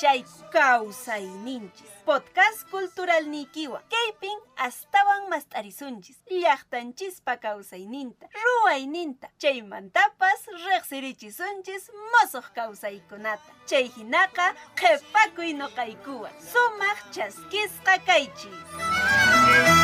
hinalla. Ñankaypiña kashayku kawsayninchis. Podcast cultural nikiwa. Kaypin astawan mastarisunchis. Llaqtanchispa kawsayninta. Ruwayninta. Chaymantapas riqsirichisunchis mosoq kawsaykunata. Chay hinaqa qhipakuy noqaykuwa. Sumaq chaskisqa kaychis. Alillancho y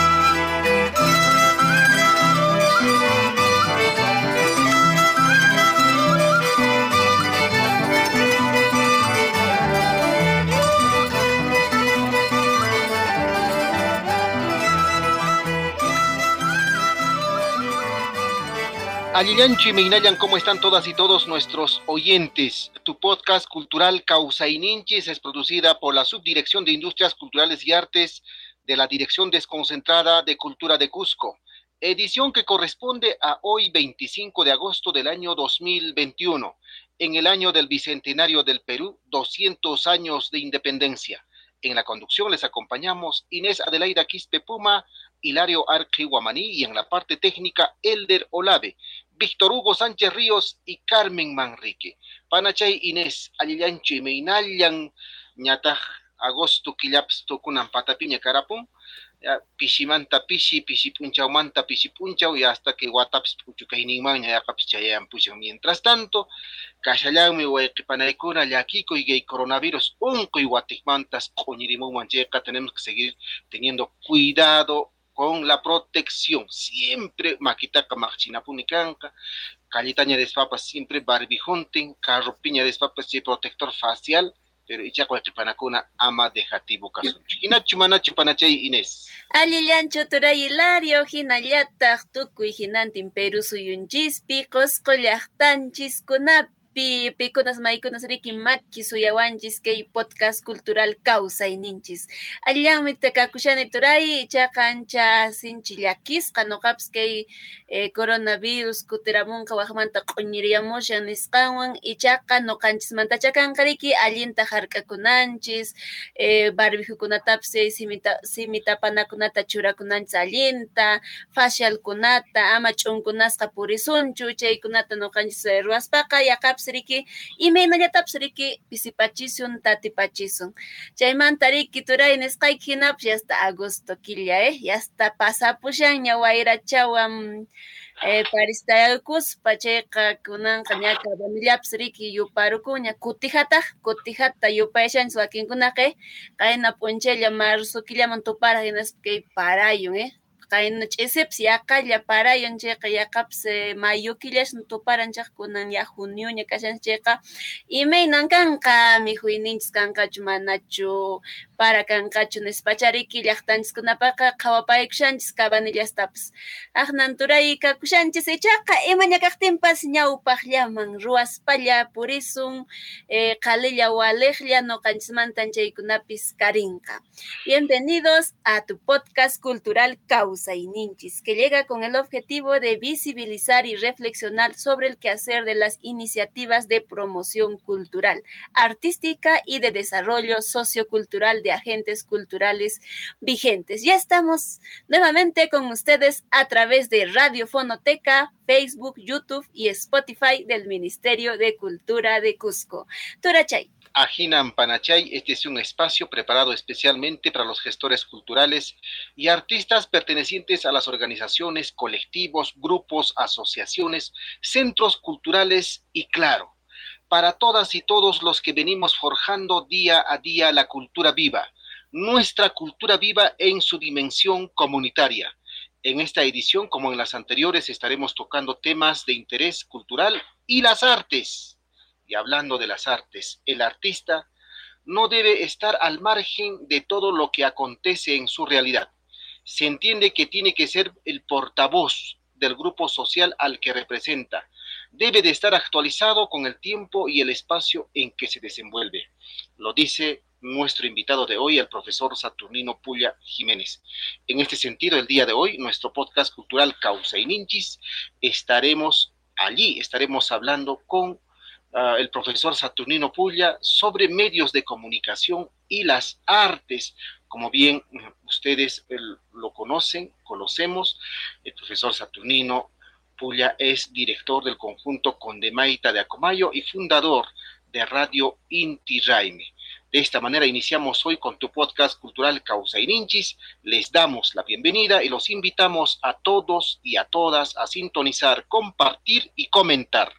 Meinayan, ¿cómo están todas y todos nuestros oyentes? Tu podcast cultural Causa Ninches es producida por la Subdirección de Industrias Culturales y Artes de la Dirección Desconcentrada de Cultura de Cusco. Edición que corresponde a hoy 25 de agosto del año 2021, en el año del Bicentenario del Perú, 200 años de independencia. En la conducción les acompañamos Inés Adelaida Quispe Puma, Hilario Arqui Guamaní y en la parte técnica Elder Olave. Víctor Hugo Sánchez Ríos y Carmen Manrique. Panachay Inés, Alillancho y Meinallan, ñataj agosto killaps tukunan patapiña carapun, pishimanta pishi, pishipunchaumanta pishipunchau y hasta que watapis puchukayninman ñayaqapis chayayan pushan. Mientras tanto, kashallanmi wayqipanaykuna llakiko y gay coronavirus unquy watikmantas q'uñirimunman chayqa tenemos que seguir teniendo cuidado con la protección. Siempre maquitaca machinapuni kanka, calitaña de siempre barbijunten, carro piña de papas protector facial, ichakwa chipanakuna ama dejativo kasunchu. Hinachu manachu panachay Inés. Allillancho turay Hilario, hinallataq tukuy hinantin Perú suyunchispi, qusqu llaqtanchis kunapi pi pikunas maykunas riki maki suyawanchis kay podcast cultural causa ninchis. Allanmi takakushani turay ichaqa ancha sinchi llakisqa noqapas kay eh, coronavirus kutiramunqa waqmanta q'uñiriyamushan nisqanwan ichaqa noqanchismantacha kanqa riki allinta hark'akunanchis eh, barbijukunatapas simita simitapanakunata churakunanchis allinta facialkunata ama ch'unkunasqa purisunchu chaykunata noqanchis ruwaspaqa yaqapas riki imaynallatapas riki pisipachisun tatipachisun. Chaymanta riki turay nisqayki hinapas yasta agosto killa eh yasta pasapushan ña wayrachawan eh, paristayakuspa chayqa kunanqa ña kadanillapas riki yuparukuña kutihataq kutihata yupayashanchis wakinkunaqa eh. Qayna p'unchaylla marzo killaman tuparaq hinaspa kay parayun eh qayna ch'isipish yaqalla parayan chayqa yaqapas mayo killash tuparan chaq kunan ya junioña kashan chayqa imaynan kanqa mikhuyninchis kanqachu manachu para kanqachu nispacha riki llaqtanchiskunapaqa qhawapaykushanchis kabanillastapas. Aqnan turay kakushanchis ichaqa imaña kaqtinpas ñawpaqllaman ruwaspalla purisun eh, qalilla waliqlla noqanchismanta chaykunapis karinqa bienvenidos a tu podcast cultural Causa Ninchis, que llega con el objetivo de visibilizar y reflexionar sobre el quehacer de las iniciativas de promoción cultural, artística y de desarrollo sociocultural de agentes culturales vigentes. Ya estamos nuevamente con ustedes a través de Radio Fonoteca, Facebook, YouTube y Spotify del Ministerio de Cultura de Cusco. Turachay. Ajinan Panachay, este es un espacio preparado especialmente para los gestores culturales y artistas pertenecientes a las organizaciones, colectivos, grupos, asociaciones, centros culturales y claro, para todas y todos los que venimos forjando día a día la cultura viva, nuestra cultura viva en su dimensión comunitaria. En esta edición, como en las anteriores, estaremos tocando temas de interés cultural y las artes y hablando de las artes, el artista no debe estar al margen de todo lo que acontece en su realidad. Se entiende que tiene que ser el portavoz del grupo social al que representa. Debe de estar actualizado con el tiempo y el espacio en que se desenvuelve. Lo dice nuestro invitado de hoy, el profesor Saturnino Puya Jiménez. En este sentido, el día de hoy, nuestro podcast cultural Causa y Ninchis, estaremos allí, estaremos hablando con uh, el profesor Saturnino Pulla sobre medios de comunicación y las artes. Como bien ustedes el, lo conocen, conocemos, el profesor Saturnino Pulla es director del conjunto Condemaita de Acomayo y fundador de Radio Inti Raime. De esta manera iniciamos hoy con tu podcast cultural Causa y Ninchis. Les damos la bienvenida y los invitamos a todos y a todas a sintonizar, compartir y comentar.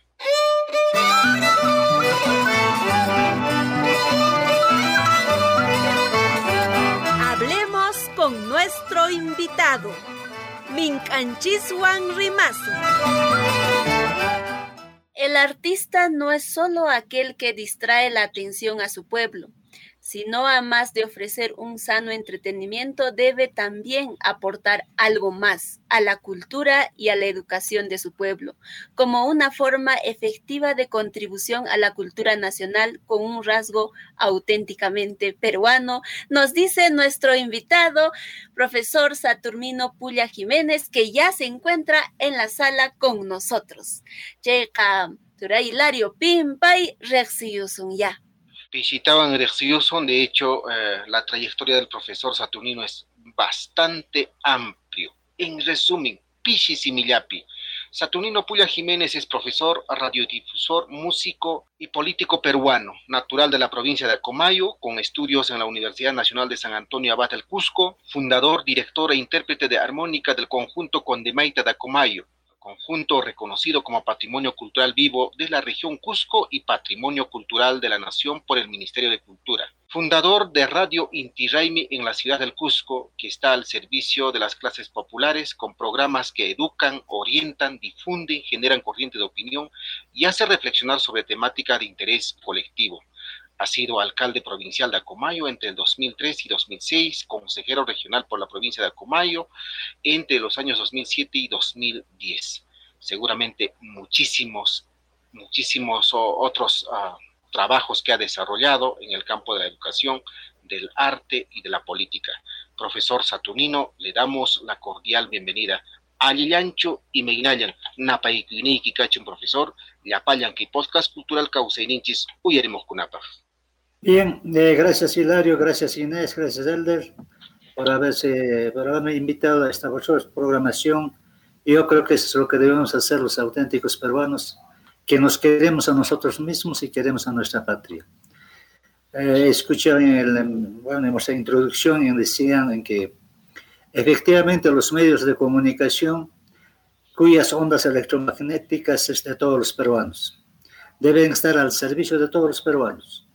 Con nuestro invitado, Minchanchisuan Rimazo. El artista no es solo aquel que distrae la atención a su pueblo sino más de ofrecer un sano entretenimiento, debe también aportar algo más a la cultura y a la educación de su pueblo, como una forma efectiva de contribución a la cultura nacional con un rasgo auténticamente peruano, nos dice nuestro invitado, profesor Saturnino Pulla Jiménez, que ya se encuentra en la sala con nosotros. Llega Hilario Pimpay, ya visitaban son de hecho, eh, la trayectoria del profesor Saturnino es bastante amplio. En resumen, Pichi Simillapi. Saturnino Puya Jiménez es profesor, radiodifusor, músico y político peruano, natural de la provincia de Acomayo, con estudios en la Universidad Nacional de San Antonio Abad del Cusco, fundador, director e intérprete de armónica del conjunto Condemaita de Acomayo, conjunto reconocido como Patrimonio Cultural Vivo de la región Cusco y Patrimonio Cultural de la Nación por el Ministerio de Cultura. Fundador de Radio Inti Raimi en la ciudad del Cusco, que está al servicio de las clases populares con programas que educan, orientan, difunden, generan corriente de opinión y hace reflexionar sobre temática de interés colectivo. Ha sido alcalde provincial de Acomayo entre el 2003 y 2006, consejero regional por la provincia de Acomayo entre los años 2007 y 2010. Seguramente muchísimos, muchísimos otros ah, trabajos que ha desarrollado en el campo de la educación, del arte y de la política. Profesor Saturnino, le damos la cordial bienvenida. Alilancho y Meinayan, Napaikiniki un profesor, Yapayan podcast cultural causeninchis, huyeremos kunapa. Bien, eh, gracias Hilario, gracias Inés, gracias Elder por, haberse, por haberme invitado a esta programación. Yo creo que eso es lo que debemos hacer los auténticos peruanos, que nos queremos a nosotros mismos y queremos a nuestra patria. Eh, escuché en, el, bueno, en nuestra introducción y decían en que efectivamente los medios de comunicación cuyas ondas electromagnéticas es de todos los peruanos deben estar al servicio de todos los peruanos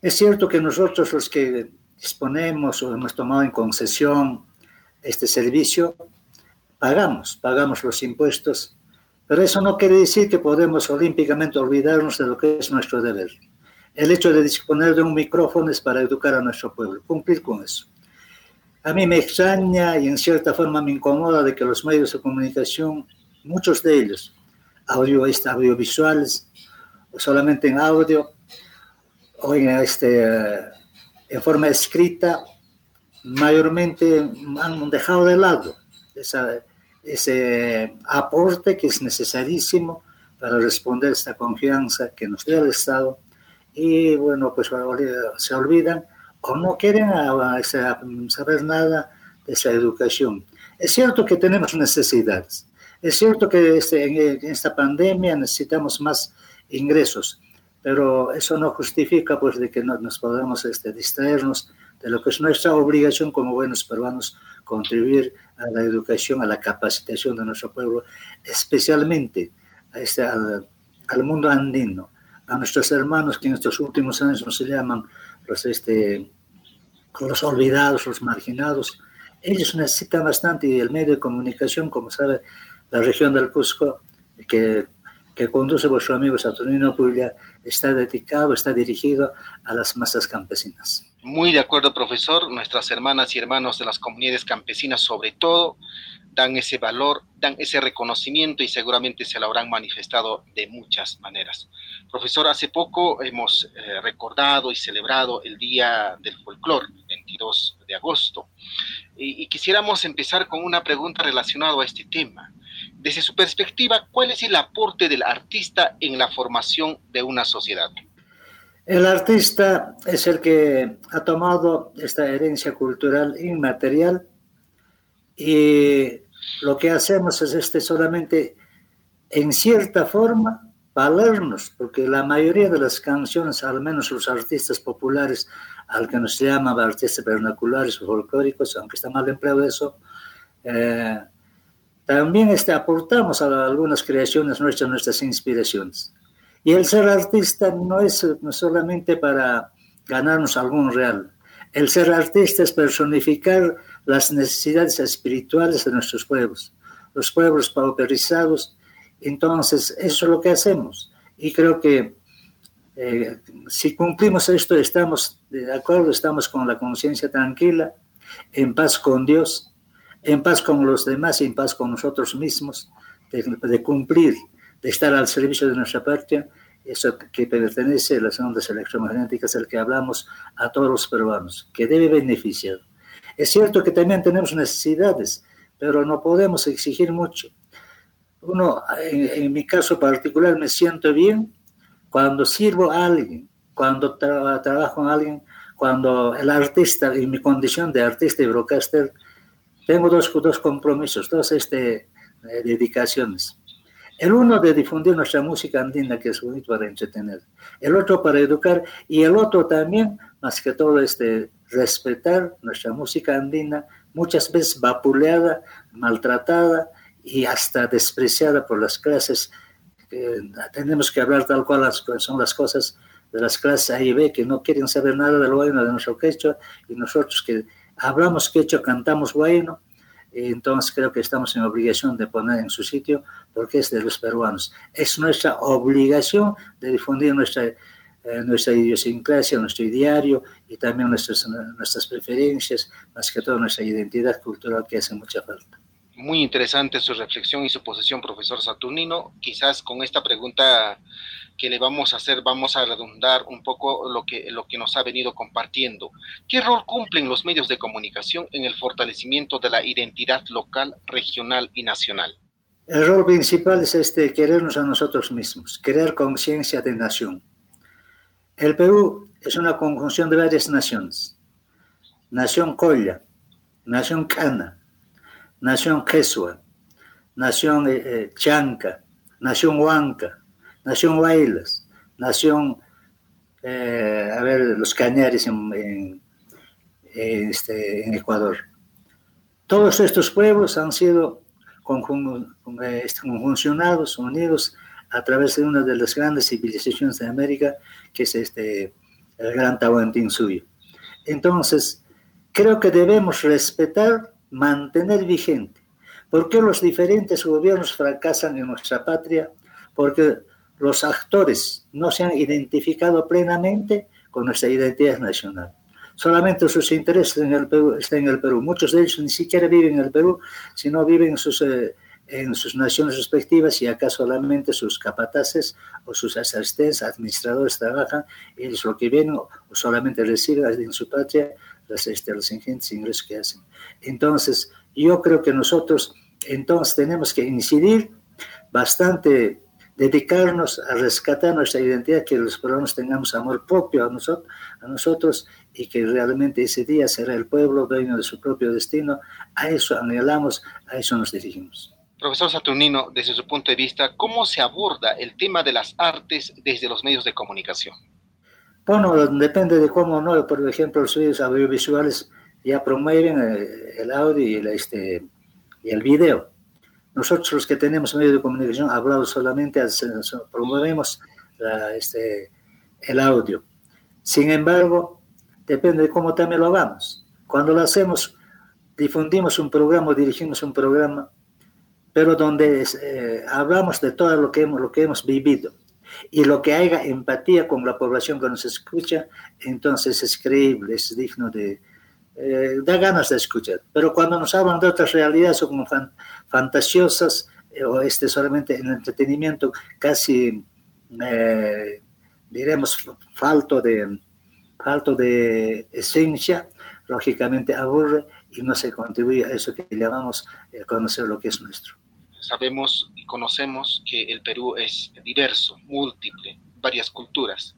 es cierto que nosotros los que disponemos o hemos tomado en concesión este servicio, pagamos, pagamos los impuestos, pero eso no quiere decir que podemos olímpicamente olvidarnos de lo que es nuestro deber. El hecho de disponer de un micrófono es para educar a nuestro pueblo, cumplir con eso. A mí me extraña y en cierta forma me incomoda de que los medios de comunicación, muchos de ellos, audio, audiovisuales, solamente en audio, o en, este, en forma escrita, mayormente han dejado de lado ese aporte que es necesarísimo para responder esta confianza que nos da el Estado. Y bueno, pues se olvidan o no quieren saber nada de esa educación. Es cierto que tenemos necesidades, es cierto que este, en esta pandemia necesitamos más ingresos, pero eso no justifica pues de que no, nos podamos este, distraernos de lo que es nuestra obligación como buenos peruanos, contribuir a la educación, a la capacitación de nuestro pueblo, especialmente a este, al, mundo andino, a nuestros hermanos que en estos últimos años no se llaman los, este, los olvidados, los marginados. Ellos necesitan bastante y el medio de comunicación, como sabe la región del Cusco, que que conduce vuestro amigo Saturnino Puglia está dedicado, está dirigido a las masas campesinas. Muy de acuerdo, profesor. Nuestras hermanas y hermanos de las comunidades campesinas, sobre todo, dan ese valor, dan ese reconocimiento y seguramente se lo habrán manifestado de muchas maneras. Profesor, hace poco hemos eh, recordado y celebrado el Día del Folclor, 22 de agosto, y, y quisiéramos empezar con una pregunta relacionada a este tema. Desde su perspectiva, ¿cuál es el aporte del artista en la formación de una sociedad? El artista es el que ha tomado esta herencia cultural inmaterial y lo que hacemos es este solamente en cierta forma valernos, porque la mayoría de las canciones, al menos los artistas populares, al que nos llaman artistas vernaculares o folclóricos, aunque está mal empleado eso, eh, también este, aportamos a algunas creaciones nuestras, nuestras inspiraciones. Y el ser artista no es solamente para ganarnos algún real. El ser artista es personificar las necesidades espirituales de nuestros pueblos, los pueblos pauperizados. Entonces, eso es lo que hacemos. Y creo que eh, si cumplimos esto, estamos de acuerdo, estamos con la conciencia tranquila, en paz con Dios, en paz con los demás y en paz con nosotros mismos, de, cumplir, de estar al servicio de nuestra patria, eso que pertenece a las ondas electromagnéticas del que hablamos a todos los peruanos, que debe beneficiar. Es cierto que también tenemos necesidades, pero no podemos exigir mucho. Uno, en, mi caso particular, me siento bien cuando sirvo a alguien, cuando trabajo con alguien, cuando el artista, en mi condición de artista y broadcaster, tengo dos, dos compromisos, dos este, eh, dedicaciones. El uno de difundir nuestra música andina, que es bonito para entretener. El otro para educar y el otro también, más que todo, este, respetar nuestra música andina, muchas veces vapuleada, maltratada y hasta despreciada por las clases. tenemos que hablar tal cual son las cosas de las clases A y B que no quieren saber nada de lo bueno de nuestro quechua y nosotros que hablamos quechua, cantamos bueno, entonces creo que estamos en obligación de poner en su sitio porque es de los peruanos. Es nuestra obligación de difundir nuestra, eh, nuestra idiosincrasia, nuestro ideario y también nuestras, nuestras preferencias, más que todo nuestra identidad cultural que hace mucha falta. Muy interesante su reflexión y su posición, profesor Saturnino. Quizás con esta pregunta que le vamos a hacer, vamos a redundar un poco lo que, lo que nos ha venido compartiendo. ¿Qué rol cumplen los medios de comunicación en el fortalecimiento de la identidad local, regional y nacional? El rol principal es este, querernos a nosotros mismos, crear conciencia de nación. El Perú es una conjunción de varias naciones. Nación Colla, Nación Cana, Nación Jesua, Nación eh, eh, Chanca, Nación Huanca, nación Bailas, nación, eh, a ver, los Cañares en, este, en, Ecuador. Todos estos pueblos han sido este, conjuncionados, unidos a través de una de las grandes civilizaciones de América, que es este, el Gran Tahuantinsuyo. Entonces, creo que debemos respetar, mantener vigente. ¿Por qué los diferentes gobiernos fracasan en nuestra patria? Porque los actores no se han identificado plenamente con nuestra identidad nacional. Solamente sus intereses en el Perú, están en el Perú. Muchos de ellos ni siquiera viven en el Perú, sino viven en sus, eh, en sus naciones respectivas y acá solamente sus capataces o sus asistentes, administradores trabajan, ellos lo que vienen o solamente reciben en su patria los, este, los ingentes ingresos que hacen. Entonces, yo creo que nosotros entonces tenemos que incidir bastante dedicarnos a rescatar nuestra identidad, que los peruanos tengamos amor propio a, nosotros, a nosotros y que realmente ese día será el pueblo dueño de su propio destino. A eso anhelamos, a eso nos dirigimos. Profesor Saturnino, desde su punto de vista, ¿cómo se aborda el tema de las artes desde los medios de comunicación? Bueno, depende de cómo, ¿no? Por ejemplo, los medios audiovisuales ya promueven eh, el audio y el, este, y el video nosotros los que tenemos medios de comunicación hablamos solamente, promovemos este, el audio. Sin embargo, depende de cómo también lo hagamos. Cuando lo hacemos, difundimos un programa, dirigimos un programa, pero donde eh, hablamos de todo lo que, hemos, vivido y lo que haya empatía con la población que nos escucha, entonces es creíble, es digno de, eh, da ganas de escuchar. Pero cuando nos hablan de otras realidades o como fantasiosas, eh, o este solamente en entretenimiento casi, eh, diremos, falto de, falto de esencia, lógicamente aburre y no se contribuye a eso que llamamos conocer lo que es nuestro. Sabemos y conocemos que el Perú es diverso, múltiple, varias culturas.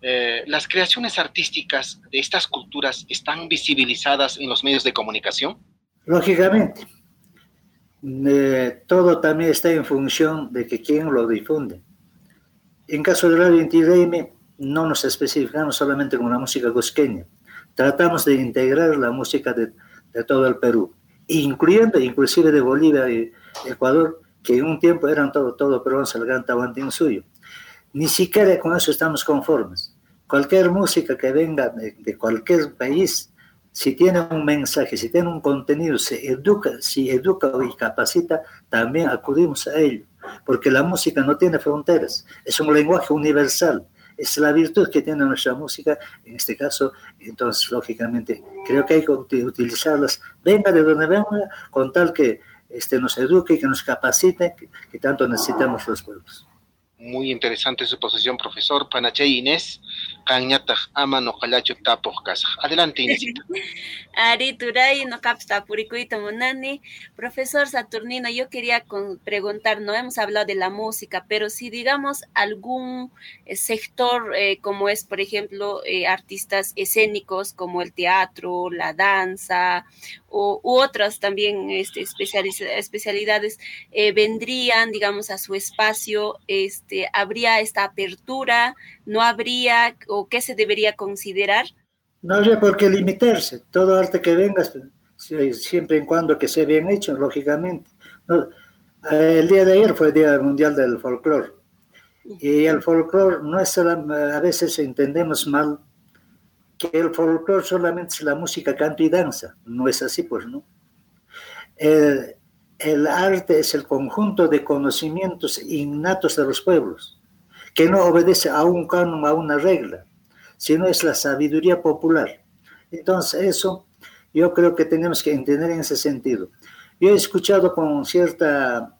Eh, ¿Las creaciones artísticas de estas culturas están visibilizadas en los medios de comunicación? Lógicamente. Eh, todo también está en función de que quién lo difunde. En caso de Radio Inti no nos especificamos solamente con la música cusqueña, tratamos de integrar la música de, de todo el Perú, incluyendo inclusive de Bolivia y Ecuador, que en un tiempo eran todo, todo peruanos, el gran tabantín suyo. Ni siquiera con eso estamos conformes. Cualquier música que venga de, de, cualquier país, si tiene un mensaje, si tiene un contenido, se educa, si educa y capacita, también acudimos a ello, porque la música no tiene fronteras, es un lenguaje universal es la virtud que tiene nuestra música, en este caso, entonces, lógicamente, creo que hay que utilizarlas, venga de donde venga, con tal que este, nos eduque, que nos capacite, que, que tanto necesitamos los pueblos. Muy interesante su posición, profesor. Panachay Inés, Cañata Ama Tapos Casa. Adelante, Inés. Ari no capsta puricuita monani. Profesor Saturnino, yo quería preguntar, no hemos hablado de la música, pero si digamos algún eh, sector eh, como es, por ejemplo, eh, artistas escénicos como el teatro, la danza o, u otras también este, especialidades vendrían, digamos, a su espacio, este, ¿habría esta apertura? ¿No habría? ¿O qué se debería considerar? No habría por qué limitarse. Todo arte que venga, siempre y cuando que sea bien hecho, lógicamente. No, el día de ayer fue el Día Mundial del Folclore. Y el folclore no es a veces entendemos mal que el folclore solamente es la música, canto y danza. No es así, pues, ¿no? El, el, arte es el conjunto de conocimientos innatos de los pueblos, que no obedece a un canon, a una regla, sino es la sabiduría popular. Entonces, eso yo creo que tenemos que entender en ese sentido. Yo he escuchado con cierta,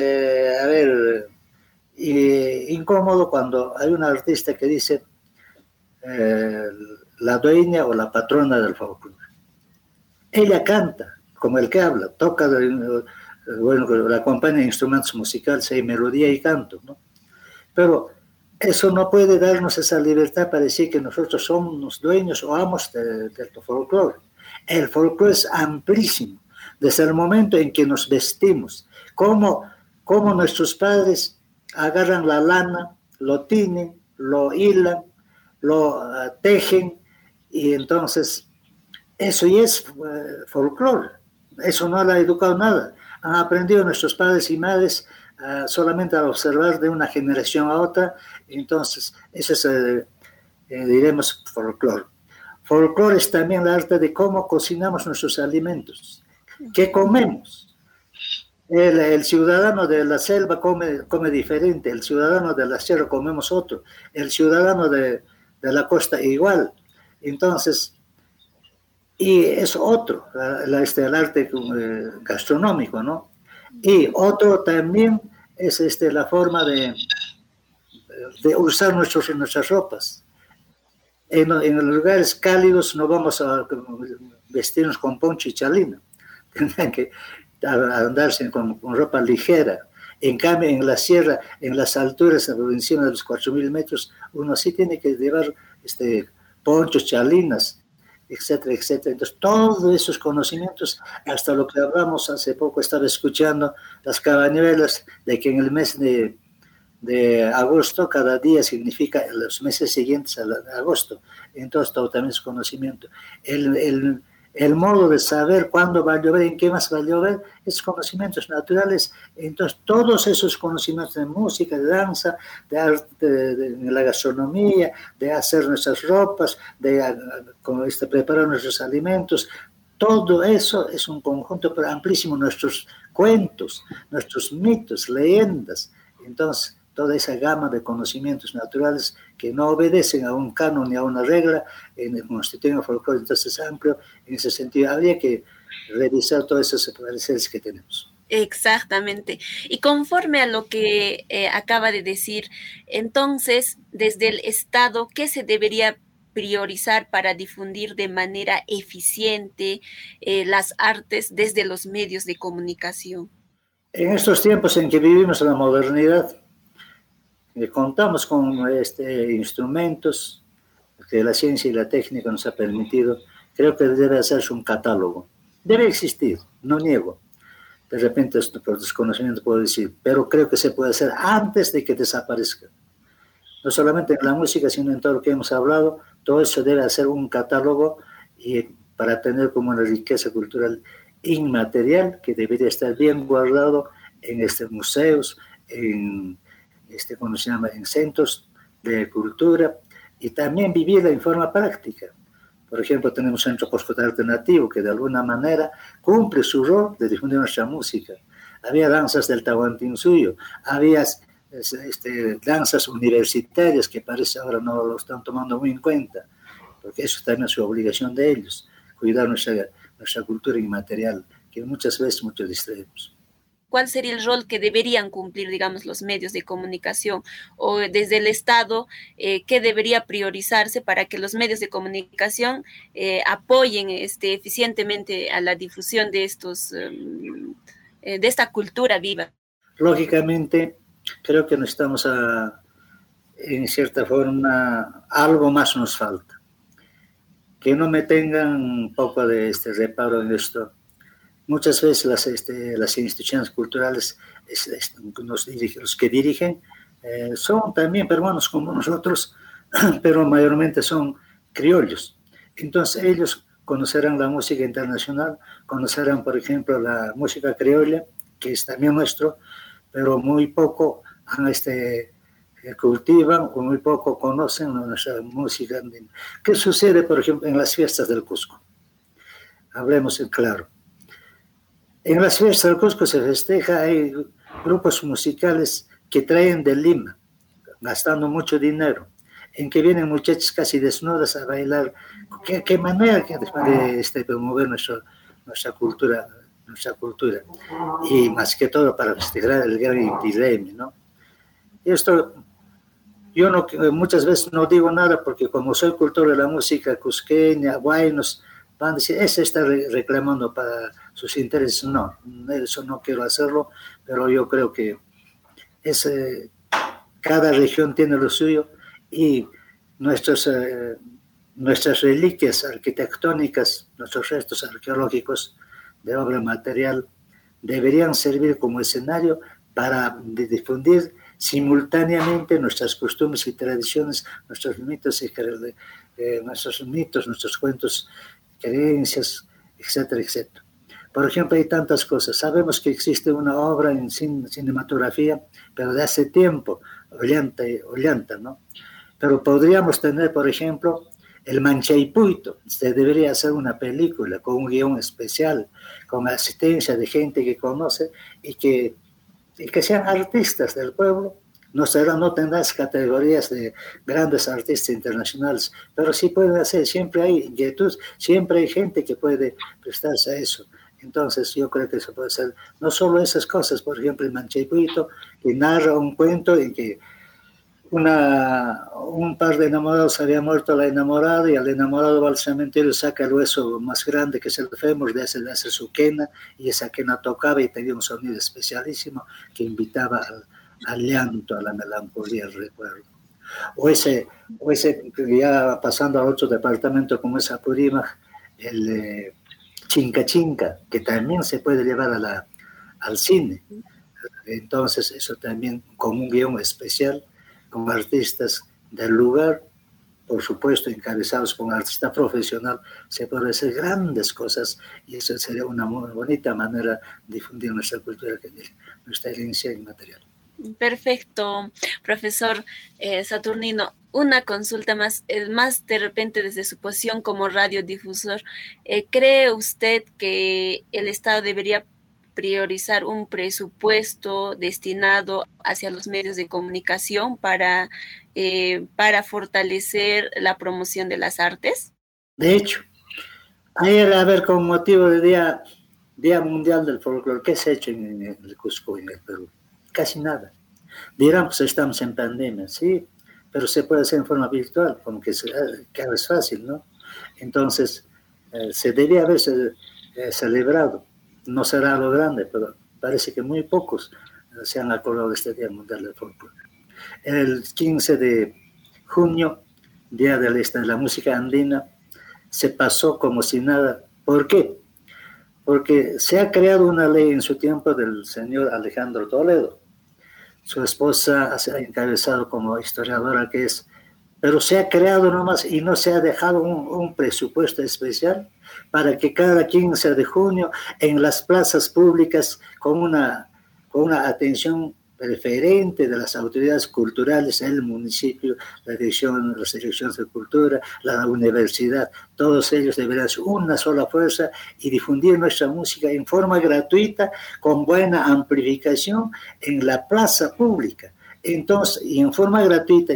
eh, a ver, eh, incómodo cuando hay un artista que dice, eh, la dueña o la patrona del folclore. Ella canta, como el que habla, toca, bueno, la acompaña instrumentos musicales, hay melodía y canto, ¿no? Pero eso no puede darnos esa libertad para decir que nosotros somos dueños o amos del de, folclore. El folclore es amplísimo, desde el momento en que nos vestimos, como, como nuestros padres agarran la lana, lo tienen, lo hilan, lo uh, tejen y entonces eso y es uh, folclore. Eso no lo ha educado nada. Han aprendido nuestros padres y madres uh, solamente a observar de una generación a otra. Entonces, eso es, eh, eh, diremos, folclore. Folclore es también el arte de cómo cocinamos nuestros alimentos. ¿Qué comemos? El, el, ciudadano de la selva come, come diferente, el ciudadano de la sierra comemos otro, el ciudadano de, de la costa igual. Entonces, y es otro, la, este, el arte eh, gastronómico, ¿no? Y otro también es este, la forma de, de usar nuestros, nuestras ropas. En, en, lugares cálidos no vamos a vestirnos con poncho y chalina, tendrán que andarse con, con ropa ligera. En cambio, en la sierra, en las alturas, encima de los 4.000 metros, uno sí tiene que llevar este, ponchos, chalinas, etcétera, etcétera. Entonces, todos esos conocimientos, hasta lo que hablamos hace poco, estaba escuchando las cabañuelas, de que en el mes de, de agosto, cada día significa los meses siguientes a, agosto. Entonces, todo también es conocimiento. El, el, el modo de saber cuándo va a llover, en qué más va a llover, es conocimientos naturales. Entonces, todos esos conocimientos de música, de danza, de arte, la gastronomía, de hacer nuestras ropas, de preparar nuestros alimentos, todo eso es un conjunto amplísimo, nuestros cuentos, nuestros mitos, leyendas. Entonces, toda esa gama de conocimientos naturales que no obedecen a un canon ni a una regla en el constitución folclore, entonces amplio, en ese sentido habría que revisar todos esos pareceres que tenemos. Exactamente. Y conforme a lo que eh, acaba de decir, entonces, desde el Estado, ¿qué se debería priorizar para difundir de manera eficiente eh, las artes desde los medios de comunicación? En estos tiempos en que vivimos en la modernidad, eh, contamos con este, instrumentos que la ciencia y la técnica nos ha permitido, creo que debe hacerse un catálogo. Debe existir, no niego. De repente, por desconocimiento puedo decir, pero creo que se puede hacer antes de que desaparezca. no solamente en la música, sino en todo lo que hemos hablado, todo eso debe hacer un catálogo y para tener como una riqueza cultural inmaterial que debería estar bien guardado en estos museos, en, este, ¿cómo se llama? en centros de cultura y también vivirla en forma práctica. Por ejemplo, tenemos un Centro Postcultural Alternativo que de alguna manera cumple su rol de difundir nuestra música. Había danzas del Tahuantinsuyo, había este, danzas universitarias que parece ahora no lo están tomando muy en cuenta, porque eso también es su obligación de ellos, cuidar nuestra, nuestra cultura inmaterial, que muchas veces muchos distraemos cuál sería el rol que deberían cumplir, digamos, los medios de comunicación o desde el Estado, eh, qué debería priorizarse para que los medios de comunicación eh, apoyen este, eficientemente a la difusión de, estos, em, eh, de esta cultura viva. Lógicamente, creo que necesitamos, a, en cierta forma, algo más nos falta. Que no me tengan un poco de este reparo en esto Muchas veces las, este, las instituciones culturales, los, que dirigen, eh, son también peruanos como nosotros, pero mayormente son criollos. Entonces ellos conocerán la música internacional, conocerán, por ejemplo, la música criolla, que es también nuestro, pero muy poco este, eh, cultivan o muy poco conocen nuestra música. ¿Qué sucede, por ejemplo, en las fiestas del Cusco? Hablemos en claro. En las fiestas del Cusco se festeja, hay grupos musicales que traen de Lima, gastando mucho dinero, en que vienen muchachas casi desnudas a bailar. ¿Qué, manera de este, promover nuestra cultura, nuestra cultura? Y más que todo para festejar el gran Inti ¿no? Esto, yo no, muchas veces no digo nada porque como soy cultor de la música cusqueña, guaynos, van a decir, ese está reclamando para sus intereses. No, eso no quiero hacerlo, pero yo creo que ese, cada región tiene lo suyo y nuestros, eh, nuestras reliquias arquitectónicas, nuestros restos arqueológicos de obra material, deberían servir como escenario para difundir simultáneamente nuestras costumbres y tradiciones, nuestros mitos, y, eh, nuestros mitos, nuestros cuentos creencias, etcétera, etcétera. Por ejemplo, hay tantas cosas. Sabemos que existe una obra en cinematografía, pero de hace tiempo, Ollanta, Ollanta, ¿no? Pero podríamos tener, por ejemplo, el Manchaipuito. Se debería hacer una película con un guion especial, con asistencia de gente que conoce y que, y que sean artistas del pueblo no, será, no tendrás categorías de grandes artistas internacionales, pero sí pueden hacer, siempre hay inquietud, siempre hay gente que puede prestarse a eso. Entonces yo creo que se puede hacer no solo esas cosas, por ejemplo, el Manchepito, que narra un cuento en que una, un par de enamorados había muerto la enamorada y al enamorado va al cementerio saca el hueso más grande que es el fémur, de hace, hace su quena y esa quena tocaba y tenía un sonido especialísimo que invitaba al, al a la melancolía, al recuerdo. O ese, o ese, ya pasando a otro departamento como es Apurímac, el eh, Chinca Chinca, que también se puede llevar a la, al cine. Entonces, eso también con un guion especial, con artistas del lugar, por supuesto, encabezados un artista profesional, se puede hacer grandes cosas y eso sería una muy bonita manera de difundir nuestra cultura, nuestra herencia inmaterial. Perfecto, profesor eh, Saturnino. Una consulta más, eh, más de repente desde su posición como radiodifusor. Eh, ¿Cree usted que el Estado debería priorizar un presupuesto destinado hacia los medios de comunicación para, para fortalecer la promoción de las artes? De hecho, ayer, a ver, con motivo del Día, Día Mundial del Folclore, ¿qué se ha hecho en, en el Cusco, en el Perú? Casi nada. Dirán, pues estamos en pandemia, sí, pero se puede hacer en forma virtual, como que, cada vez fácil, ¿no? Entonces, eh, se debería haber eh, celebrado, no será lo grande, pero parece que muy pocos eh, se han acordado de este Día Mundial del Folclore. El 15 de junio, Día de la Música Andina, se pasó como si nada. ¿Por qué? Porque se ha creado una ley en su tiempo del señor Alejandro Toledo, su esposa ha encabezado como historiadora que es, pero se ha creado nomás y no se ha dejado un, un presupuesto especial para que cada 15 de junio en las plazas públicas con una, con una atención preferente de las autoridades culturales, el municipio, la dirección, las direcciones de cultura, la universidad, todos ellos deberán ser una sola fuerza y difundir nuestra música en forma gratuita, con buena amplificación en la plaza pública. Entonces, y en forma gratuita,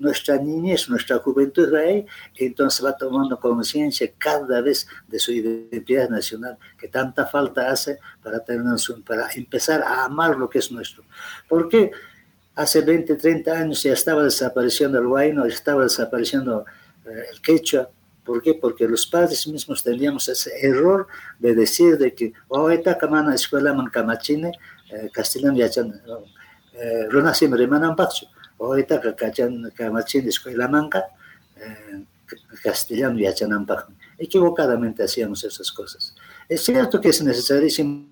nuestra niñez, nuestra juventud va ahí, entonces va tomando conciencia cada vez de su identidad nacional, que tanta falta hace para, tener, para empezar a amar lo que es nuestro. Porque hace 20, 30 años ya estaba desapareciendo el guayno, estaba desapareciendo eh, el quechua, ¿Por qué? Porque los padres mismos teníamos ese error de decir de que, oh, esta camana escuela man camachine, eh, castellano ya chan, eh, rona ahorita kachan kamachin escuela manca eh, castellano y achanampa equivocadamente hacíamos esas cosas es cierto que es necesarísimo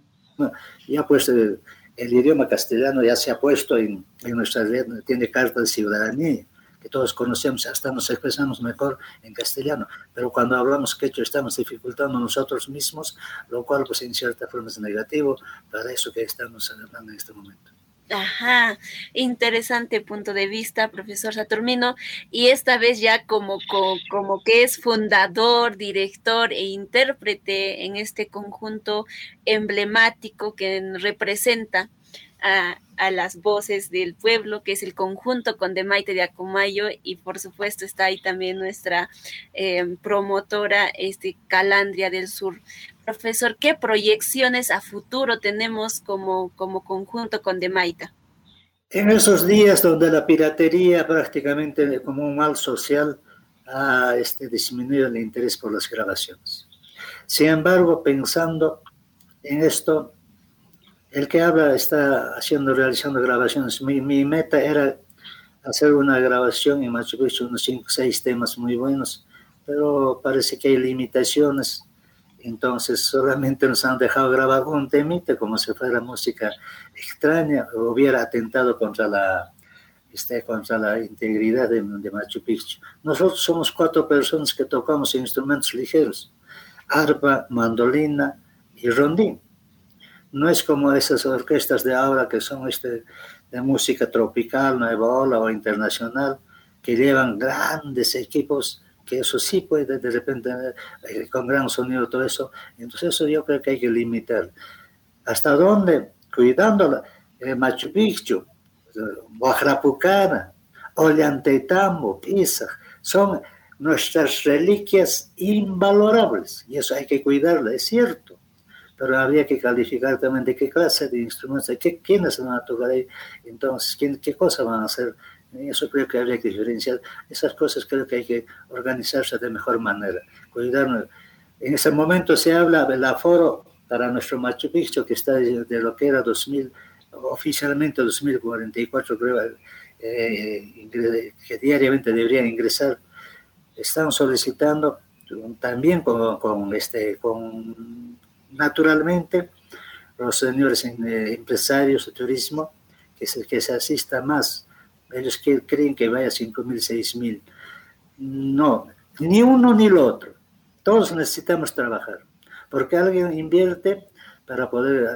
ya pues el, idioma castellano ya se ha puesto en, en nuestra ley tiene carta de ciudadanía que todos conocemos, hasta nos expresamos mejor en castellano, pero cuando hablamos quechua estamos dificultando nosotros mismos, lo cual pues en cierta forma es negativo para eso que estamos hablando en este momento. Ajá, interesante punto de vista, profesor Saturnino. Y esta vez ya como, como, que es fundador, director e intérprete en este conjunto emblemático que representa a, las voces del pueblo, que es el conjunto con Demaite de Acumayo, y por supuesto está ahí también nuestra eh, promotora, este, Calandria del Sur profesor, ¿qué proyecciones a futuro tenemos como, como conjunto con Demaita? En esos días donde la piratería prácticamente como un mal social ha este, disminuido el interés por las grabaciones. Sin embargo, pensando en esto, el que habla está haciendo, realizando grabaciones. Mi, mi meta era hacer una grabación en Machu Picchu, unos 5 o 6 temas muy buenos, pero parece que hay limitaciones entonces solamente nos han dejado grabar un temite como si fuera música extraña, hubiera atentado contra la, este, contra la integridad de, de, Machu Picchu. Nosotros somos cuatro personas que tocamos instrumentos ligeros, arpa, mandolina y rondín. No es como esas orquestas de ahora que son este, de música tropical, nueva ola o internacional, que llevan grandes equipos que eso sí puede de repente, eh, con gran sonido, todo eso. Entonces eso yo creo que hay que limitar. ¿Hasta dónde? Cuidando el Machu Picchu, Huajrapucana, Ollantaytambo, Pisa, son nuestras reliquias invalorables y eso hay que cuidarlo, es cierto. Pero habría que calificar también de qué clase de instrumentos, qué, quiénes van a tocar ahí, entonces ¿quién, qué cosas van a hacer eso creo que habría que diferenciar. Esas cosas creo que hay que organizarse de mejor manera, cuidarnos. En ese momento se habla del aforo para nuestro Machu Picchu, que está de, lo que era 2000, oficialmente 2044, creo, eh, que diariamente deberían ingresar. Están solicitando también con, con este, con, naturalmente, los señores eh, empresarios de turismo, que se, que se asista más ellos que creen que vaya a 5 mil, 6 mil. No, ni uno ni lo otro. Todos necesitamos trabajar, porque alguien invierte para poder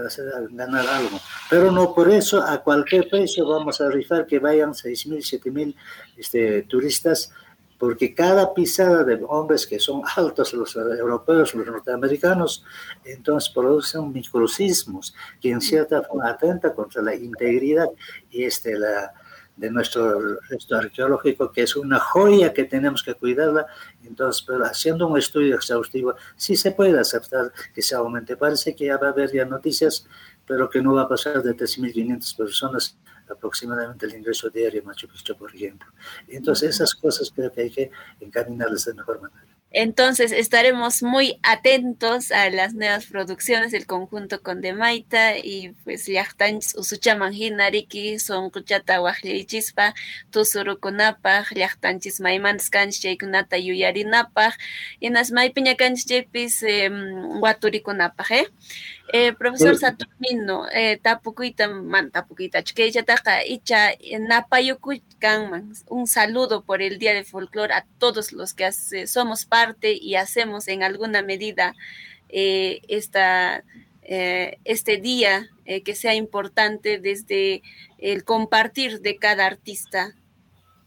ganar algo. Pero no por eso a cualquier precio vamos a rifar que vayan 6 mil, 7 mil este, turistas, porque cada pisada de hombres que son altos, los europeos, los norteamericanos, entonces producen microsismos que en cierta forma atenta contra la integridad y este, la, de nuestro resto arqueológico, que es una joya que tenemos que cuidarla. Entonces, pero haciendo un estudio exhaustivo, sí se puede aceptar que se aumente. Parece que ya va a haber ya noticias, pero que no va a pasar de 3.500 personas aproximadamente el ingreso diario en Machu Picchu, por ejemplo. Entonces, esas cosas creo que hay que encaminarlas de mejor manera. Entonces estaremos muy atentos a las nuevas producciones del conjunto Condemaita y pues llaqtanchis usuchaman hinariki sonquchata waqllaychispa tusurukunapaq llaqtanchis maymantas kanchis chaykunata yuyarinapaq inas maypiña kanchis chaypis um, waturikunapaq eh? Eh, profesor Saturnino, eh, tapukuyta man tapukuyta chukaychataqa icha napayukuy kanman. Un saludo por el Día de Folclore a todos los que hace, somos parte y hacemos en alguna medida eh, esta, eh, este día eh, que sea importante desde el compartir de cada artista.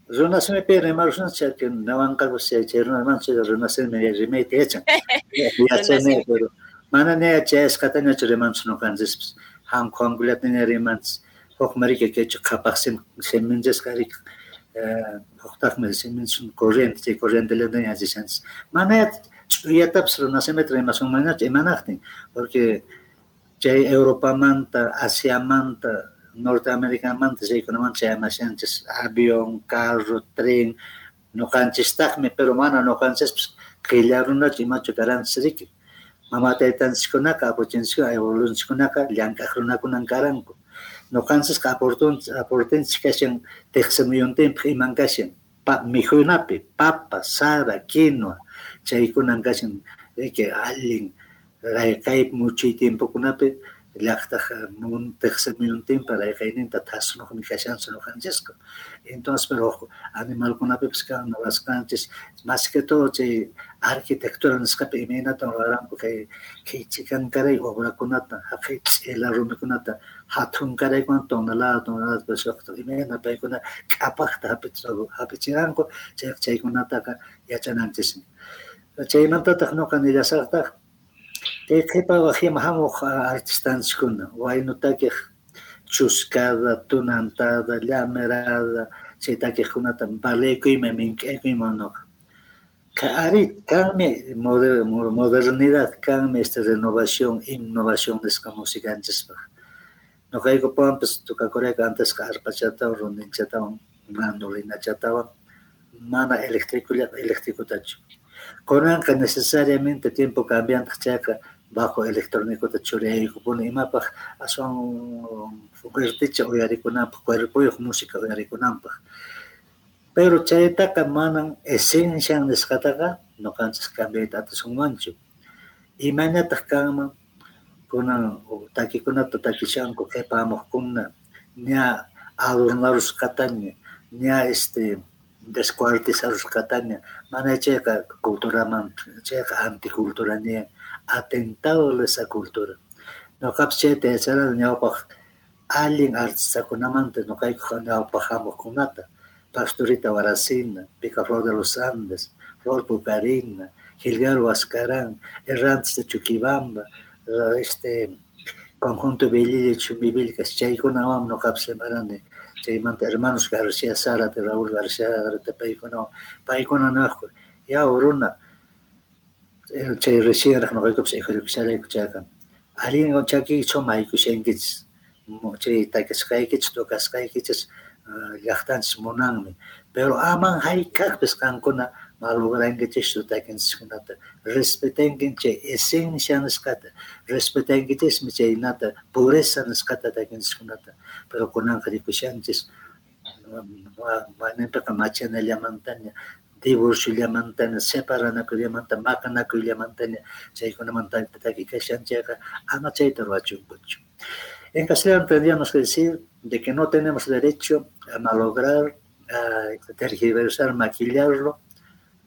Runasme pe remarushan que no van calvo se cherno manche runasme me remete hecha. Ya se me pero mana ne jazz kata ne jere man suno kanzis hang kong gulat ne jere man hok mari ke kech kapak sim sim min jazz kari e, hok tak mes sim min sun korean te korean dele ne jazz sens mana ya ya tap suno na sim etre mas un mana te mana akte porque jay europa manta asia manta norte america manta jay kono man jay mas sens avion carro tren No kanchis takme, pero mana no kanchis, kailaruna, chimacho, karan, sirikip. Mamataytanchiskunaka apuchinchikuna abuelonchikkunaka llank'aq runakunan karanku noqanchik aportinchik kashan tiqsimuyuntinpaq iman kashan pa, mikhuynapi papa sara quinoa chaykunan kashan que allin kay muchay tiempokunapi llaqtaqa tiqsimuyuntinpa rayqayninta tasnuqmi kashanchu noqanchikqa entonces pero animalkunapipas kan wasqanchis más que todo chay arquitectura nisqapi imaynata ruranku kay kay chikankaray obrakunata haqay ch'ila rumikunata hatun karaykunan tonelada tonelada pesoqta imayna paykuna k'apaqta hapichiranku chay chaykunataqa yachananchis chaymantataq ñuqa nillasaqtaq kay qhipaqa hima hamuq artistanchikuna waynutakiq chuscada, tunantada, llamerada, chaytakiqkunata balekuyman mink'aykuymanqa Ari, kanmi modernidad, kanmi esta renovación, innovación nisqa musicanchispaq. Ñuqaykupawan pues tukakurayka antes arpachatawan, rundinchatawan, mandolinachatawan, mana eléctrico eléctricutachu. Kunanqa necesariamente tiempo cambiante chayqa bajo electrónico de churiyaykupuni imapaq aswan fuerticha uyarikunanpaq, cuerpuyuq música uyarikunanpaq. Pero chaytaqa manan esencia nisqataqa ñuqanchik cambiayta atisunmanchu. Imañataq kanman kunan takikunata takishanku qhipamuqkuna ña adornarusqataña ña este descuartizarusqataña mana chayqa culturaman chayqa anticultura ña atentado a esa cultura. Ñuqapas chayta yacharani ñawpaq allin artistakunamanta ñuqaykuqa ñawpaq hamuqkunata Pastorita Baracina, Picaflor de los Andes, Flor Pucarina, Gilgar Huascarán, Errantes de Chuquibamba, este conjunto Belilla Chumivilcas, Chaykunawam no capsemarane, Chaymanta hermanos García Zárate, Raúl García Zárate, Paikuna Najo, ya chay recién rahmagoyko ikushalaykuchakan allin unchaki shumay kushankich chay takashkaykich tukaskaykichis llaqtanchis munanmi pero aman haykaqpis kankuna malogrankichis tutakinchikkunata respetankin chay esencia nishkata respetankichismi chaynata pobreza nishkata takinchikkunata pero kunanqa rikushanchis manantaqa machanallamantaña divorciollamantana separanakuyllamanta maqanakuyllamantana chaykunamanta takikashanchayqa ama chayta ruwachunkuchu en castellano tendríamos que decir de que no tenemos derecho a malograr, a tergiversar, maquillarlo,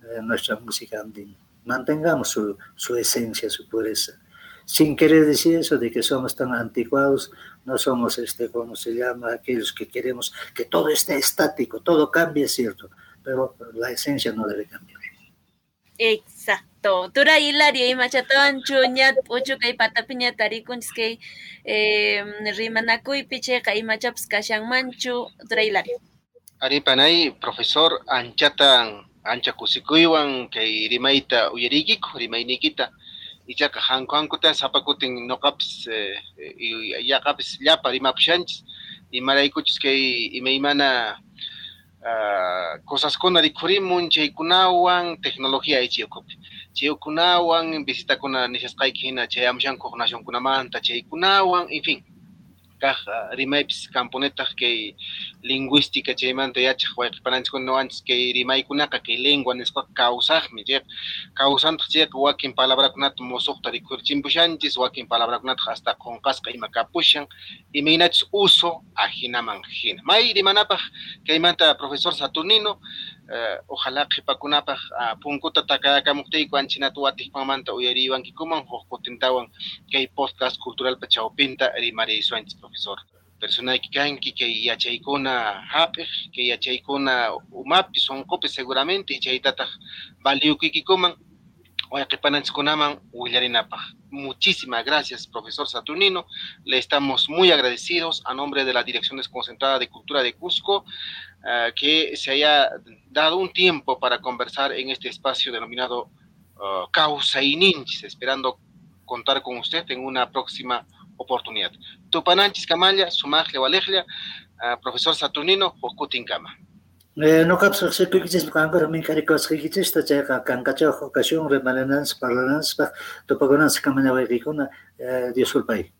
eh, nuestra música andina. Mantengamos su, su, esencia, su pureza. Sin querer decir eso de que somos tan anticuados, no somos, este, como se llama, aquellos que queremos que todo esté estático, todo cambie, cierto, pero la esencia no debe cambiar. Exacto. Tura Hilario y machatawan chuñat uchu kay patapiña tarikunchis kay eh, rimanakuypi chayqa imachapas kashanmanchu Tura Hilario. Ari panay profesor anchatan ancha kusikuywan kay rimayta uyarikiku rimaynikita ichaqa hanku hankuta sapakutin noqapis eh, yaqapis llapa rimapushanchis imaraykuchis kay imaymana uh, cosas con rikurimun chaykunawan tecnología ichiyukupi chaykunawan visita kuna nishasqaykina chay amshankuq nacionkunamanta chaykunawan en fin kaq rimaypis camponetaq kay lingüística chaymanta yachaq wayqipananchikkuna antes kay rimaykunaqa kay lengua nisqa kawsaqmi chayqa kawsantaq chayqa wakin palabrakunata musuqta rikurchimpushanchis wakin palabrakunata hasta qunqasqa ima kapushan imaynachus uso ajinaman hina may rimanapaq kaymanta profesor Saturnino uh, ojalá qipakunapaq uh, punkuta takayakamuqtiyku anchinata watijpanmanta uyariwankikuman huk kutintawan kay podcast culturalpa chawpinta profesor. Personayki kanki kay yachaykuna hap'ij kay yachaykuna umapi sonqopi seguramente y chaytataq valiyukuykikuman wayqipananchikkunaman willarinapaq muchísimas gracias profesor Saturnino. Le estamos muy agradecidos a nombre de la Dirección Desconcentrada de Cultura de Cusco uh, que se haya dado un tiempo para conversar en este espacio denominado uh, Causa y Ninchis, esperando contar con usted en una próxima oportunidad. Tupananchis Camalla, Sumajle Valejlia, uh, profesor Saturnino, Jocutincama. Eh, no kapsa se kukichis kankar min karikos kikichis ta cheka kankacho ocasión remanans parlanans pa to pagonans kamana wa kikuna disculpai.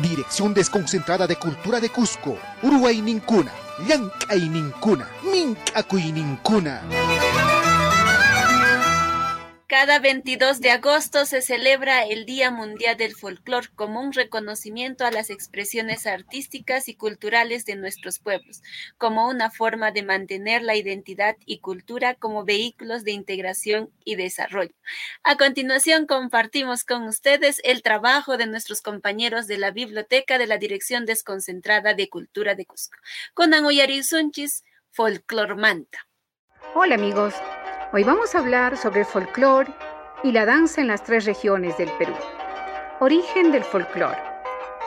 Dirección Desconcentrada de Cultura de Cusco, Uruguay Nincuna, Llancay Nincuna, Mincacuy Nincuna. Cada 22 de agosto se celebra el Día Mundial del Folclor como un reconocimiento a las expresiones artísticas y culturales de nuestros pueblos, como una forma de mantener la identidad y cultura como vehículos de integración y desarrollo. A continuación, compartimos con ustedes el trabajo de nuestros compañeros de la Biblioteca de la Dirección Desconcentrada de Cultura de Cusco. Conan Sunchis, Folclormanta. Hola amigos, Hoy vamos a hablar sobre el folclore y la danza en las tres regiones del Perú. Origen del folclore.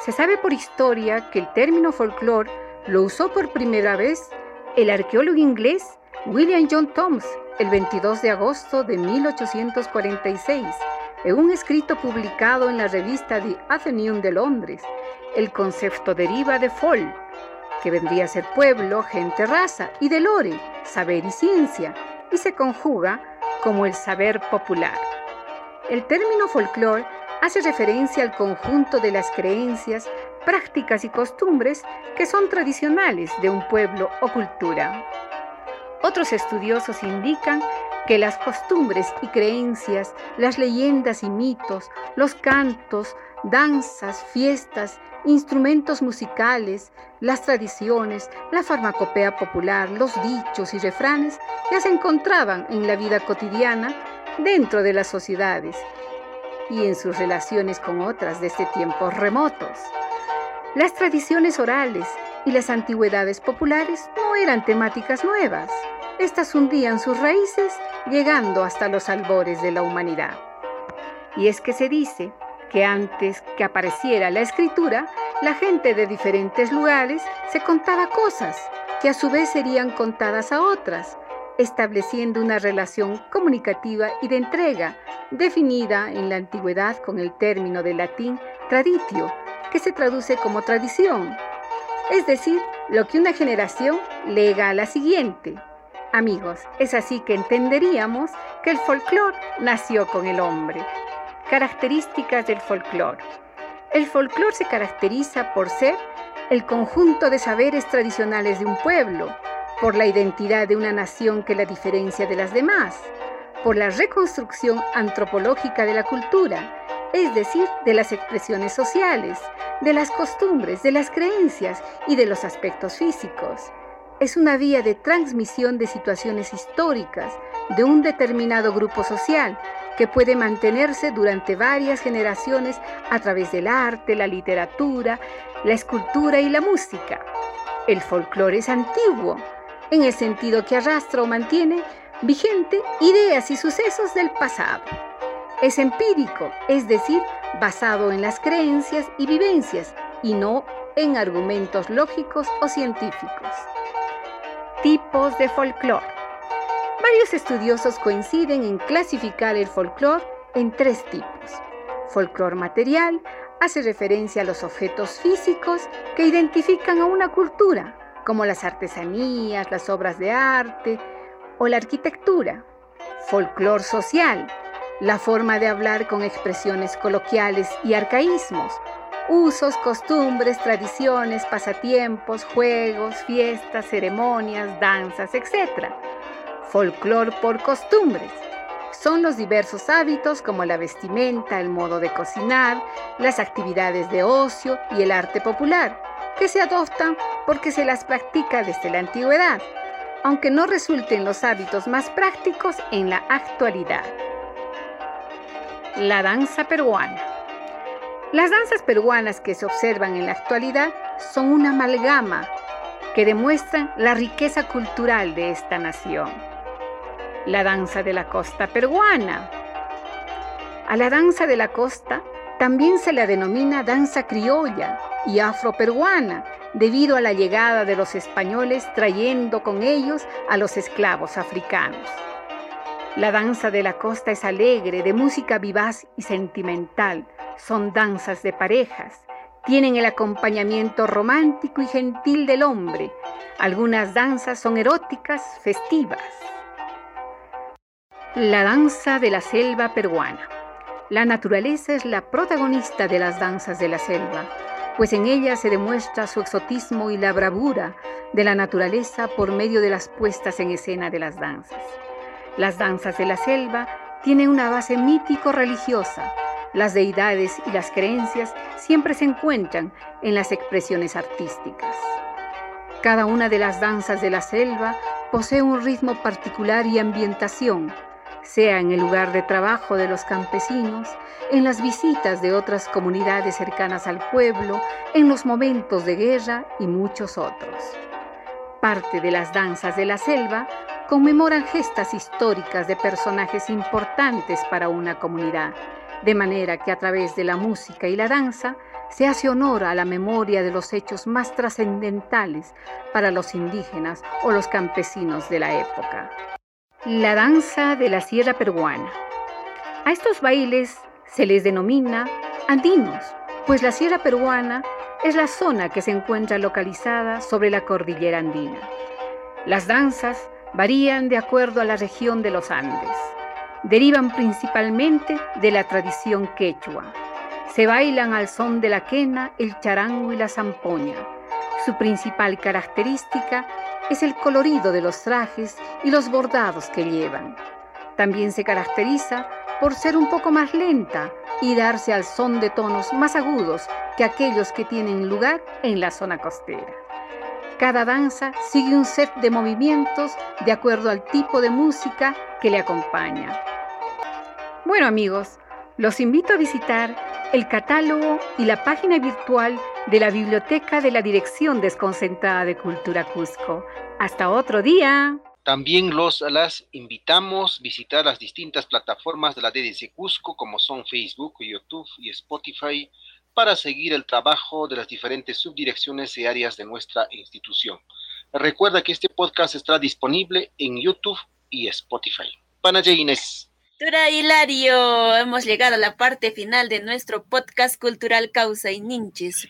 Se sabe por historia que el término folclore lo usó por primera vez el arqueólogo inglés William John Thoms el 22 de agosto de 1846 en un escrito publicado en la revista The Athenaeum de Londres. El concepto deriva de fol, que vendría a ser pueblo, gente, raza, y de lore, saber y ciencia, y se conjuga como el saber popular. El término folclore hace referencia al conjunto de las creencias, prácticas y costumbres que son tradicionales de un pueblo o cultura. Otros estudiosos indican que las costumbres y creencias, las leyendas y mitos, los cantos, danzas, fiestas, instrumentos musicales, las tradiciones, la farmacopea popular, los dichos y refranes ya se encontraban en la vida cotidiana dentro de las sociedades y en sus relaciones con otras desde tiempos remotos. Las tradiciones orales y las antigüedades populares no eran temáticas nuevas. Estas hundían sus raíces llegando hasta los albores de la humanidad. Y es que se dice que antes que apareciera la escritura, la gente de diferentes lugares se contaba cosas que a su vez serían contadas a otras, estableciendo una relación comunicativa y de entrega, definida en la antigüedad con el término de latín traditio, que se traduce como tradición, es decir, lo que una generación lega a la siguiente. Amigos, es así que entenderíamos que el folclore nació con el hombre. Características del folclore. El folclore se caracteriza por ser el conjunto de saberes tradicionales de un pueblo, por la identidad de una nación que la diferencia de las demás, por la reconstrucción antropológica de la cultura, es decir, de las expresiones sociales, de las costumbres, de las creencias y de los aspectos físicos. Es una vía de transmisión de situaciones históricas de un determinado grupo social que puede mantenerse durante varias generaciones a través del arte, la literatura, la escultura y la música. El folclore es antiguo, en el sentido que arrastra o mantiene vigente ideas y sucesos del pasado. Es empírico, es decir, basado en las creencias y vivencias y no en argumentos lógicos o científicos. Tipos de folclore. Varios estudiosos coinciden en clasificar el folclore en tres tipos. Folclor material hace referencia a los objetos físicos que identifican a una cultura, como las artesanías, las obras de arte o la arquitectura. Folclor social, la forma de hablar con expresiones coloquiales y arcaísmos, usos, costumbres, tradiciones, pasatiempos, juegos, fiestas, ceremonias, danzas, etc. Folclor por costumbres. Son los diversos hábitos como la vestimenta, el modo de cocinar, las actividades de ocio y el arte popular, que se adoptan porque se las practica desde la antigüedad, aunque no resulten los hábitos más prácticos en la actualidad. La danza peruana. Las danzas peruanas que se observan en la actualidad son una amalgama que demuestran la riqueza cultural de esta nación. La danza de la costa peruana. A la danza de la costa también se la denomina danza criolla y afroperuana debido a la llegada de los españoles trayendo con ellos a los esclavos africanos. La danza de la costa es alegre, de música vivaz y sentimental. Son danzas de parejas. Tienen el acompañamiento romántico y gentil del hombre. Algunas danzas son eróticas, festivas. La danza de la selva peruana. La naturaleza es la protagonista de las danzas de la selva, pues en ella se demuestra su exotismo y la bravura de la naturaleza por medio de las puestas en escena de las danzas. Las danzas de la selva tienen una base mítico-religiosa. Las deidades y las creencias siempre se encuentran en las expresiones artísticas. Cada una de las danzas de la selva posee un ritmo particular y ambientación, sea en el lugar de trabajo de los campesinos, en las visitas de otras comunidades cercanas al pueblo, en los momentos de guerra y muchos otros. Parte de las danzas de la selva conmemoran gestas históricas de personajes importantes para una comunidad, de manera que a través de la música y la danza se hace honor a la memoria de los hechos más trascendentales para los indígenas o los campesinos de la época. La danza de la sierra peruana. A estos bailes se les denomina andinos, pues la sierra peruana es la zona que se encuentra localizada sobre la cordillera andina. Las danzas varían de acuerdo a la región de los Andes. Derivan principalmente de la tradición quechua. Se bailan al son de la quena, el charango y la zampoña. Su principal característica es el colorido de los trajes y los bordados que llevan. También se caracteriza por ser un poco más lenta y darse al son de tonos más agudos que aquellos que tienen lugar en la zona costera. Cada danza sigue un set de movimientos de acuerdo al tipo de música que le acompaña. Bueno amigos, los invito a visitar el catálogo y la página virtual de la Biblioteca de la Dirección Desconcentrada de Cultura Cusco. Hasta otro día. También los las invitamos a visitar las distintas plataformas de la DDC Cusco como son Facebook, YouTube y Spotify para seguir el trabajo de las diferentes subdirecciones y áreas de nuestra institución. Recuerda que este podcast estará disponible en YouTube y Spotify. Panaya Inés. Tura Hilario, hemos llegado a la parte final de nuestro podcast cultural Causa y Ninchis.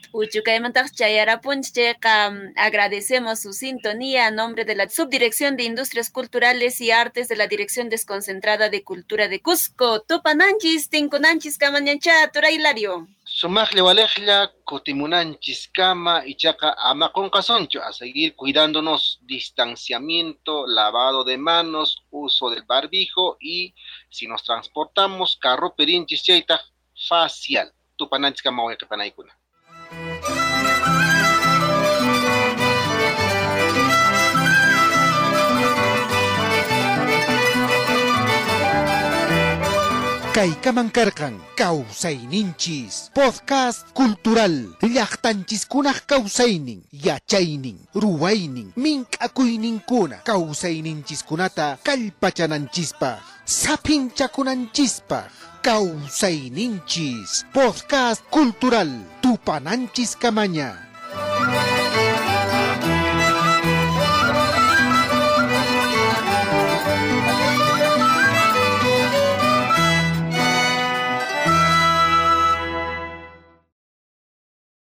Agradecemos su sintonía a nombre de la Subdirección de Industrias Culturales y Artes de la Dirección Desconcentrada de Cultura de Cusco. Tupananchis, Tinkunanchis, Camanyancha, Tura Hilario. Sumakle walejla, cotimunanchis kama y chaca casoncho a seguir cuidándonos, distanciamiento, lavado de manos, uso del barbijo y si nos transportamos, carro perinchis chaita facial. Tupananchis kama panaikuna. Kaikaman karkan ninchis podcast cultural llaqtanchiskunaj kawsaynin yachaynin ruwaynin mink'akuyninkuna kawsayninchiskuna kallpachananchispaj sapinchakunanchispaj ninchis podcast cultural tupananchis kamaña